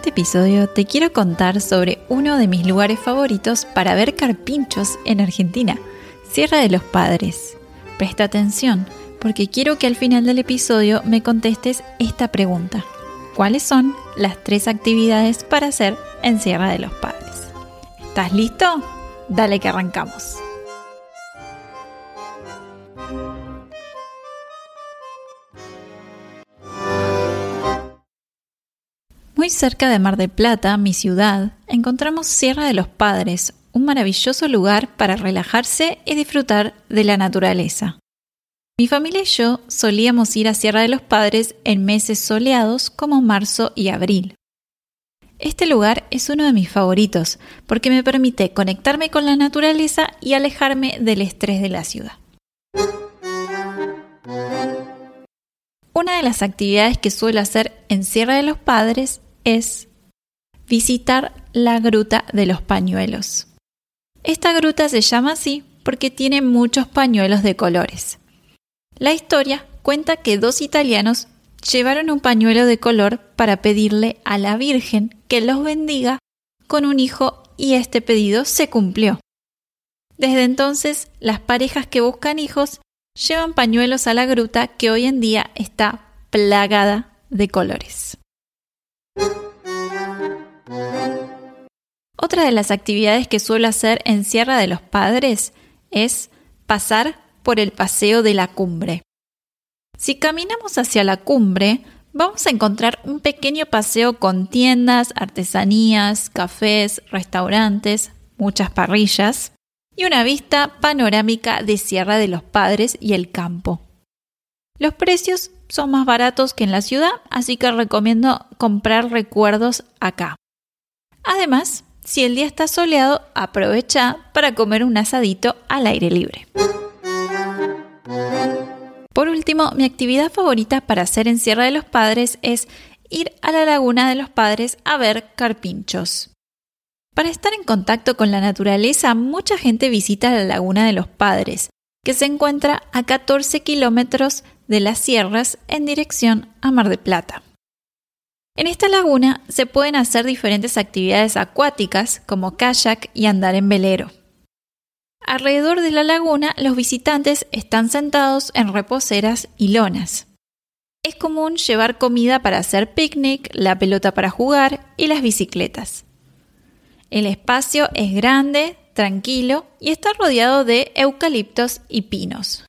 Este episodio te quiero contar sobre uno de mis lugares favoritos para ver carpinchos en Argentina, Sierra de los Padres. Presta atención, porque quiero que al final del episodio me contestes esta pregunta. ¿Cuáles son las tres actividades para hacer en Sierra de los Padres? ¿Estás listo? Dale que arrancamos. Muy cerca de Mar del Plata, mi ciudad, encontramos Sierra de los Padres, un maravilloso lugar para relajarse y disfrutar de la naturaleza. Mi familia y yo solíamos ir a Sierra de los Padres en meses soleados como marzo y abril. Este lugar es uno de mis favoritos porque me permite conectarme con la naturaleza y alejarme del estrés de la ciudad. Una de las actividades que suelo hacer en Sierra de los Padres es visitar la Gruta de los Pañuelos. Esta gruta se llama así porque tiene muchos pañuelos de colores. La historia cuenta que dos italianos llevaron un pañuelo de color para pedirle a la Virgen que los bendiga con un hijo y este pedido se cumplió. Desde entonces, las parejas que buscan hijos llevan pañuelos a la gruta que hoy en día está plagada de colores. Otra de las actividades que suelo hacer en Sierra de los Padres es pasar por el paseo de la cumbre. Si caminamos hacia la cumbre, vamos a encontrar un pequeño paseo con tiendas, artesanías, cafés, restaurantes, muchas parrillas y una vista panorámica de Sierra de los Padres y el campo. Los precios son más baratos que en la ciudad, así que recomiendo comprar recuerdos acá. Además, si el día está soleado, aprovecha para comer un asadito al aire libre. Por último, mi actividad favorita para hacer en Sierra de los Padres es ir a la Laguna de los Padres a ver carpinchos. Para estar en contacto con la naturaleza, mucha gente visita la Laguna de los Padres, que se encuentra a 14 kilómetros de las sierras en dirección a Mar de Plata. En esta laguna se pueden hacer diferentes actividades acuáticas como kayak y andar en velero. Alrededor de la laguna los visitantes están sentados en reposeras y lonas. Es común llevar comida para hacer picnic, la pelota para jugar y las bicicletas. El espacio es grande, tranquilo y está rodeado de eucaliptos y pinos.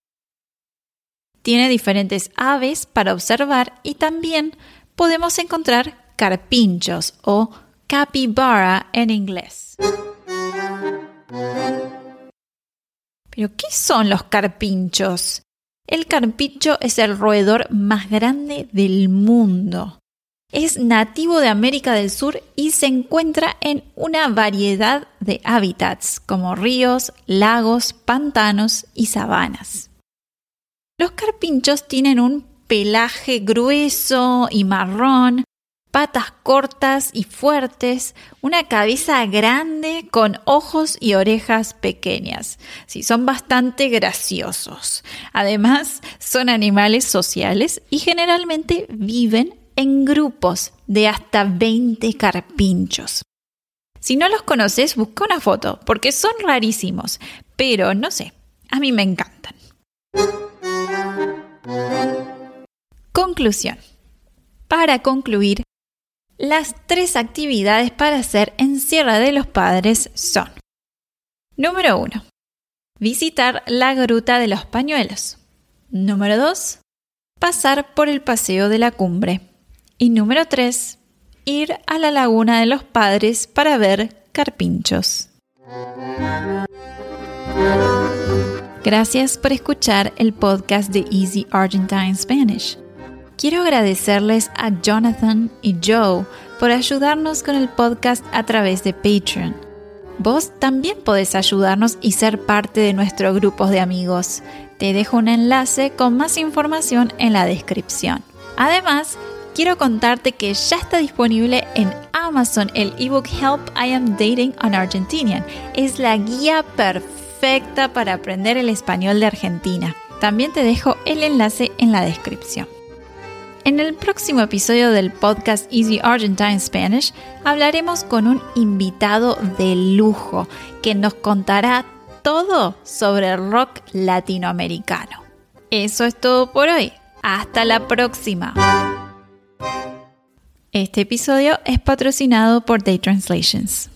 Tiene diferentes aves para observar y también podemos encontrar carpinchos o capybara en inglés. ¿Pero qué son los carpinchos? El carpincho es el roedor más grande del mundo. Es nativo de América del Sur y se encuentra en una variedad de hábitats como ríos, lagos, pantanos y sabanas. Los carpinchos tienen un pelaje grueso y marrón, patas cortas y fuertes, una cabeza grande con ojos y orejas pequeñas. Sí, son bastante graciosos. Además, son animales sociales y generalmente viven en grupos de hasta 20 carpinchos. Si no los conoces, busca una foto, porque son rarísimos, pero no sé, a mí me encantan. Conclusión. Para concluir, las tres actividades para hacer en Sierra de los Padres son Número 1. Visitar la Gruta de los Pañuelos. Número 2. Pasar por el Paseo de la Cumbre. Y número 3. Ir a la Laguna de los Padres para ver carpinchos. Gracias por escuchar el podcast de Easy Argentine Spanish. Quiero agradecerles a Jonathan y Joe por ayudarnos con el podcast a través de Patreon. Vos también podés ayudarnos y ser parte de nuestro grupo de amigos. Te dejo un enlace con más información en la descripción. Además, quiero contarte que ya está disponible en Amazon el ebook Help I Am Dating on Argentinian. Es la guía perfecta para aprender el español de Argentina. También te dejo el enlace en la descripción. En el próximo episodio del podcast Easy Argentine Spanish hablaremos con un invitado de lujo que nos contará todo sobre el rock latinoamericano. Eso es todo por hoy. Hasta la próxima. Este episodio es patrocinado por Day Translations.